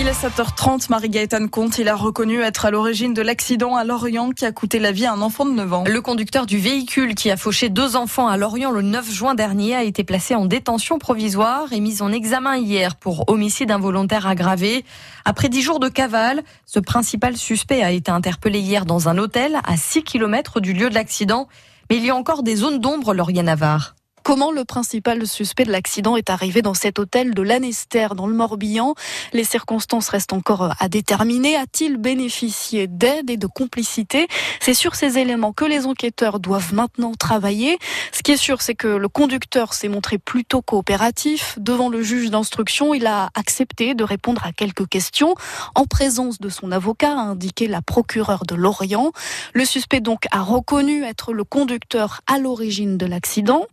Il est 7h30, Marie-Gaëtane Comte, il a reconnu être à l'origine de l'accident à Lorient qui a coûté la vie à un enfant de 9 ans. Le conducteur du véhicule qui a fauché deux enfants à Lorient le 9 juin dernier a été placé en détention provisoire et mis en examen hier pour homicide involontaire aggravé. Après dix jours de cavale, ce principal suspect a été interpellé hier dans un hôtel à 6 km du lieu de l'accident. Mais il y a encore des zones d'ombre, Lauriane Navarre. Comment le principal suspect de l'accident est arrivé dans cet hôtel de Lanester dans le Morbihan? Les circonstances restent encore à déterminer. A-t-il bénéficié d'aide et de complicité? C'est sur ces éléments que les enquêteurs doivent maintenant travailler. Ce qui est sûr, c'est que le conducteur s'est montré plutôt coopératif. Devant le juge d'instruction, il a accepté de répondre à quelques questions en présence de son avocat, a indiqué la procureure de Lorient. Le suspect donc a reconnu être le conducteur à l'origine de l'accident,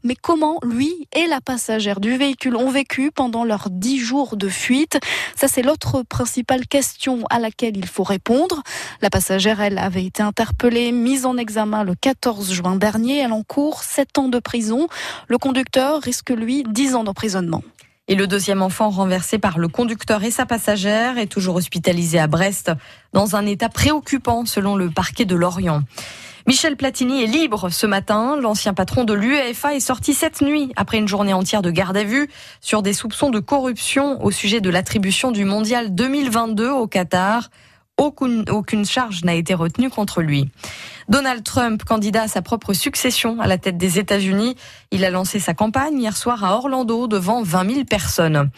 lui et la passagère du véhicule ont vécu pendant leurs dix jours de fuite. Ça, c'est l'autre principale question à laquelle il faut répondre. La passagère, elle, avait été interpellée, mise en examen le 14 juin dernier. Elle encourt sept ans de prison. Le conducteur risque, lui, dix ans d'emprisonnement. Et le deuxième enfant renversé par le conducteur et sa passagère est toujours hospitalisé à Brest dans un état préoccupant selon le parquet de Lorient. Michel Platini est libre ce matin. L'ancien patron de l'UEFA est sorti cette nuit après une journée entière de garde à vue sur des soupçons de corruption au sujet de l'attribution du mondial 2022 au Qatar. Aucune, aucune charge n'a été retenue contre lui. Donald Trump, candidat à sa propre succession à la tête des États-Unis, il a lancé sa campagne hier soir à Orlando devant 20 000 personnes.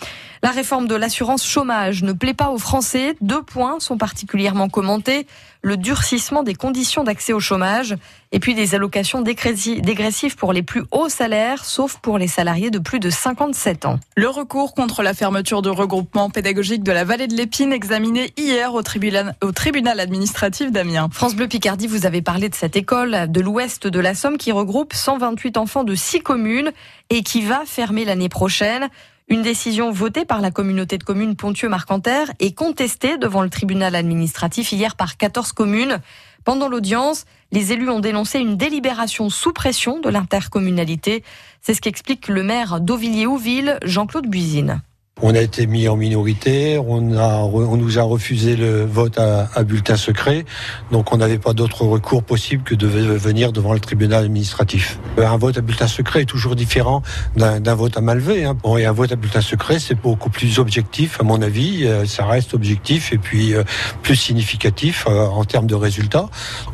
La réforme de l'assurance chômage ne plaît pas aux Français. Deux points sont particulièrement commentés. Le durcissement des conditions d'accès au chômage et puis des allocations dégressives pour les plus hauts salaires, sauf pour les salariés de plus de 57 ans. Le recours contre la fermeture de regroupement pédagogique de la vallée de l'Épine examiné hier au tribunal, au tribunal administratif d'Amiens. France Bleu Picardie, vous avez parlé de cette école de l'ouest de la Somme qui regroupe 128 enfants de six communes et qui va fermer l'année prochaine. Une décision votée par la communauté de communes Pontieux-Marcanterre et contestée devant le tribunal administratif hier par 14 communes. Pendant l'audience, les élus ont dénoncé une délibération sous pression de l'intercommunalité. C'est ce qu'explique le maire d'Auvilliers-Ouville, Jean-Claude Buisine. On a été mis en minorité, on, a, on nous a refusé le vote à, à bulletin secret, donc on n'avait pas d'autre recours possible que de venir devant le tribunal administratif. Euh, un vote à bulletin secret est toujours différent d'un vote à main levée. Hein. Bon, et un vote à bulletin secret, c'est beaucoup plus objectif, à mon avis, euh, ça reste objectif et puis euh, plus significatif en termes de résultats.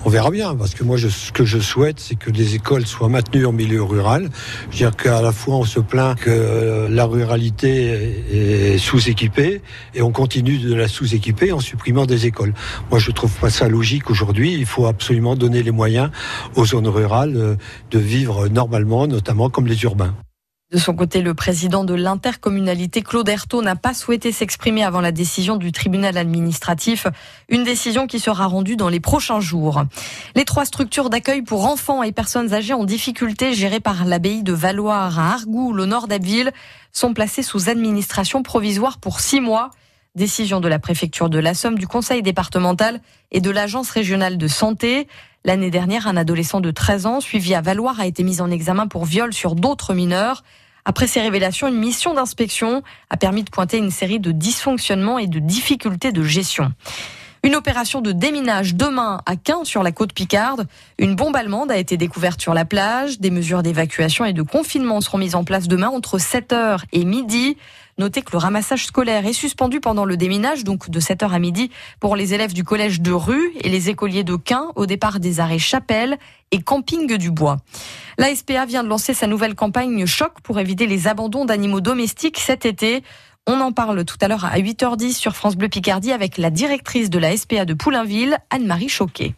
On verra bien, parce que moi, je, ce que je souhaite, c'est que les écoles soient maintenues en milieu rural. Je veux dire qu'à la fois, on se plaint que la ruralité sous-équipée et on continue de la sous-équiper en supprimant des écoles. Moi, je trouve pas ça logique aujourd'hui. Il faut absolument donner les moyens aux zones rurales euh, de vivre normalement, notamment comme les urbains. De son côté, le président de l'intercommunalité, Claude Erthaud, n'a pas souhaité s'exprimer avant la décision du tribunal administratif, une décision qui sera rendue dans les prochains jours. Les trois structures d'accueil pour enfants et personnes âgées en difficulté gérées par l'abbaye de Valoir à Argoul, au nord d'Abbeville, sont placées sous administration provisoire pour six mois. Décision de la préfecture de la Somme, du conseil départemental et de l'agence régionale de santé. L'année dernière, un adolescent de 13 ans suivi à Valoir a été mis en examen pour viol sur d'autres mineurs. Après ces révélations, une mission d'inspection a permis de pointer une série de dysfonctionnements et de difficultés de gestion. Une opération de déminage demain à Quin sur la côte Picarde. Une bombe allemande a été découverte sur la plage. Des mesures d'évacuation et de confinement seront mises en place demain entre 7h et midi. Notez que le ramassage scolaire est suspendu pendant le déminage, donc de 7h à midi, pour les élèves du collège de Rue et les écoliers de Quin au départ des arrêts Chapelle et Camping du Bois. La SPA vient de lancer sa nouvelle campagne Choc pour éviter les abandons d'animaux domestiques cet été. On en parle tout à l'heure à 8h10 sur France Bleu Picardie avec la directrice de la SPA de Poulainville, Anne-Marie Choquet.